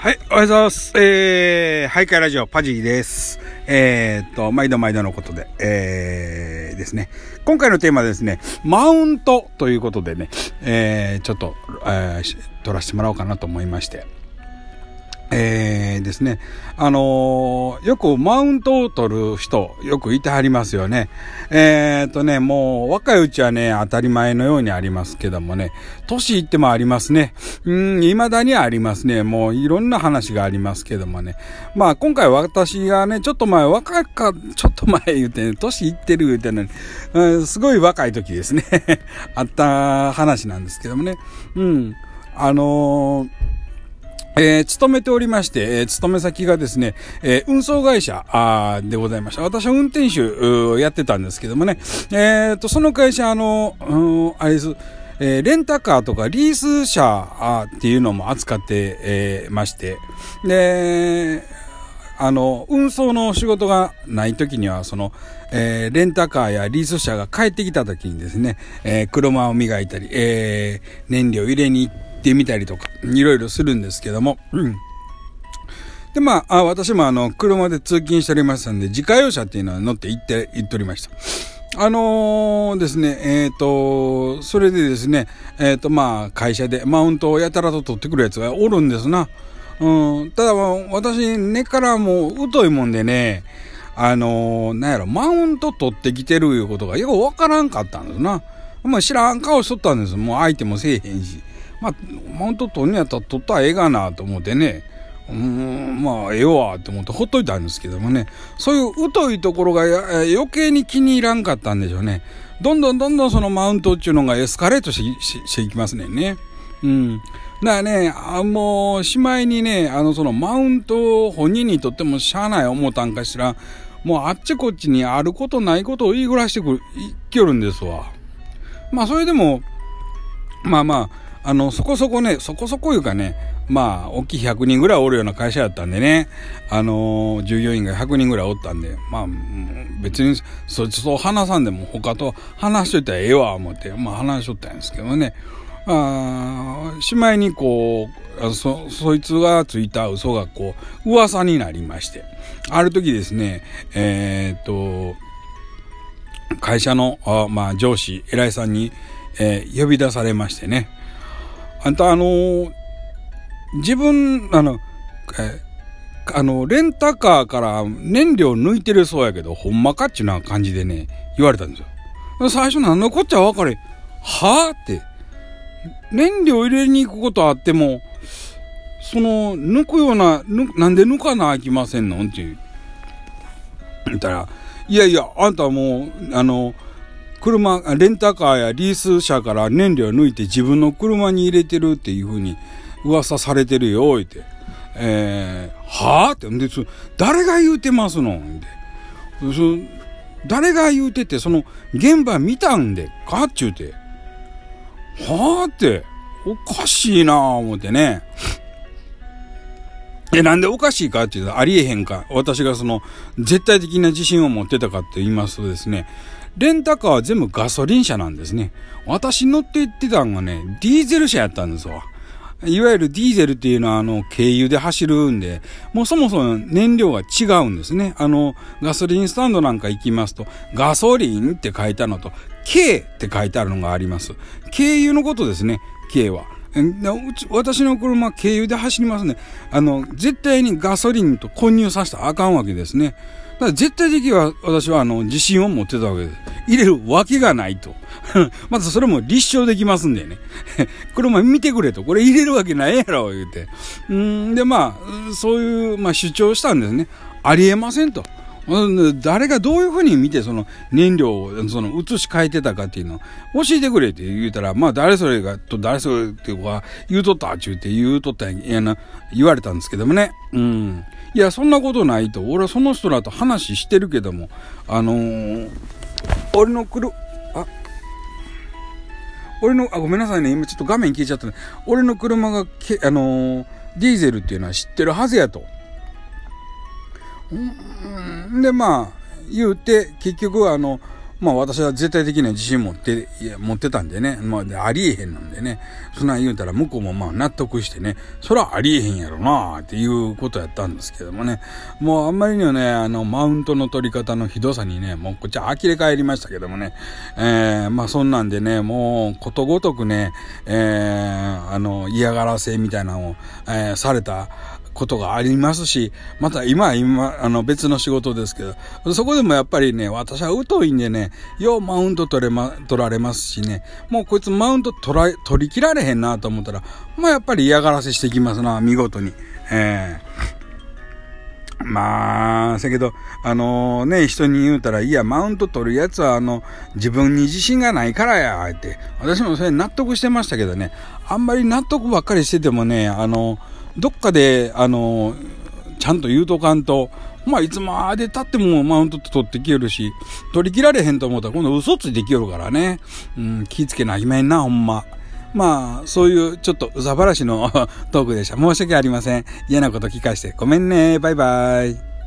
はい、おはようございます。えー、ハイカイラジオパジーです。えーっと、毎度毎度のことで、えー、ですね。今回のテーマですね、マウントということでね、えー、ちょっと、えー、撮らせてもらおうかなと思いまして。えーですね。あのーよくマウントを取る人、よくいてはりますよね。えーとね、もう若いうちはね、当たり前のようにありますけどもね、年いってもありますね。うん、未だにありますね。もういろんな話がありますけどもね。まあ今回私がね、ちょっと前、若か、ちょっと前言うてね、年いってる言うてね、うん、すごい若い時ですね。あった話なんですけどもね。うん。あのーえー勤めておりまして、えー勤め先がですね、えー運送会社あでございました。私は運転手うやってたんですけどもね、えーと、その会社、あの、うんあれです、えーレンタカーとかリース車っていうのも扱って、えーまして、で、あの、運送の仕事がない時には、その、えーレンタカーやリース車が帰ってきた時にですね、えー車を磨いたり、えー燃料入れに行ってってみたりとか、いろいろするんですけども、うん。で、まあ、あ私もあの、車で通勤しておりましたんで、自家用車っていうのは乗って行って、行っておりました。あのーですね、えっ、と、それでですね、えっ、と、まあ、会社でマウントをやたらと取ってくるやつがおるんですな。うん、ただ、私、根からもう疎いもんでね、あのなんやろ、マウント取ってきてるいうことがよくわからんかったんですな。まあ、知らん顔しとったんです。もう相手もせえへんし。まあ、マウント取るんやったら取ったらええがなと思ってね。うん、まあ、ええわって思ってほっといたんですけどもね。そういう疎いところが余計に気に入らんかったんでしょうね。どんどんどんどんそのマウントっていうのがエスカレートしししていきますねね。うん。だからね、あもう、しまいにね、あの、そのマウントを本人にとってもしゃあない思ったんかしら、もうあっちこっちにあることないことを言いぐらしてくる、いきよるんですわ。まあ、それでも、まあまあ、あの、そこそこね、そこそこいうかね、まあ、大きい100人ぐらいおるような会社やったんでね、あのー従業員が100人ぐらいおったんで、まあ、別に、そいつと話さんでも他と話しといたらええわ、思って、まあ話しとったんですけどね、あーしまいにこう、そ、そいつがついた嘘がこう、噂になりまして、ある時ですね、えーっと、会社の、あまあ、上司、偉いさんに、えー呼び出されましてね。あんた、あのー自分、あの、えあの、レンタカーから燃料抜いてるそうやけど、ほんまかっちゅうな感じでね、言われたんですよ。最初何のこっちゃ分かれ。はぁって。燃料入れに行くことあっても、その、抜くような、なんで抜かなあきませんのっていう。言ったら、いやいや、あんたもう、あの、車、レンタカーやリース車から燃料抜いて自分の車に入れてるっていうふうに噂されてるよ、言って。えー、はぁって、で、誰が言うてますの？って。そ誰が言うてて、その、現場見たんで、かっちゅうて。はぁって、おかしいなぁ思ってね。え、なんでおかしいかっていうと、ありえへんか。私がその、絶対的な自信を持ってたかって言いますとですね、レンタカーは全部ガソリン車なんですね。私乗って行ってたんがね、ディーゼル車やったんですわ。いわゆるディーゼルっていうのはあの、軽油で走るんで、もうそもそも燃料が違うんですね。あの、ガソリンスタンドなんか行きますと、ガソリンって書いてあるのと、軽って書いてあるのがあります。軽油のことですね、軽は。私の車軽油で走りますね。あの、絶対にガソリンと混入させたらあかんわけですね。ら絶対的には私はあの、自信を持ってたわけです。入れるわけがないと。まずそれも立証できますんでね。これも見てくれと。これ入れるわけないやろ、言うて。うん、で、まあ、そういう、まあ主張したんですね。ありえませんと。誰がどういうふうに見てその燃料をその移し替えてたかっていうのを教えてくれって言うたら、まあ誰それがと誰それっていうか言うとったっちゅうて言うとったんやな、言われたんですけどもね。うん。いや、そんなことないと。俺はその人らと話してるけども、あのー、俺の車、あ、俺の、あ、ごめんなさいね。今ちょっと画面消えちゃったね。俺の車がけ、あのーディーゼルっていうのは知ってるはずやと。で、まあ、言うて、結局あの、まあ私は絶対的な自信持って、いや持ってたんでね、まあありえへんなんでね、そんなん言うたら向こうもまあ納得してね、そらありえへんやろなっていうことやったんですけどもね、もうあんまりにはね、あの、マウントの取り方のひどさにね、もうこっちは呆れ返りましたけどもね、えー、まあそんなんでね、もうことごとくね、えー、あの、嫌がらせみたいなのを、えー、された、ことがありますし、また今は今、あの別の仕事ですけど、そこでもやっぱりね、私は疎いんでね、ようマウント取れま、取られますしね、もうこいつマウント取ら、取り切られへんなと思ったら、まあやっぱり嫌がらせしてきますな、見事に。えー、まあ、せけど、あのー、ね、人に言うたら、いや、マウント取るやつは、あの、自分に自信がないからや、って。私もそれ納得してましたけどね、あんまり納得ばっかりしててもね、あのーどっかで、あの、ちゃんと言うとかんと、まあ、いつまで経ってもマウント取ってきよるし、取り切られへんと思ったら今度嘘ついてきよるからね。うん、気ぃつけなきめんな、ほんま。まあ、そういうちょっとうざばらしの トークでした。申し訳ありません。嫌なこと聞かして。ごめんね。バイバイ。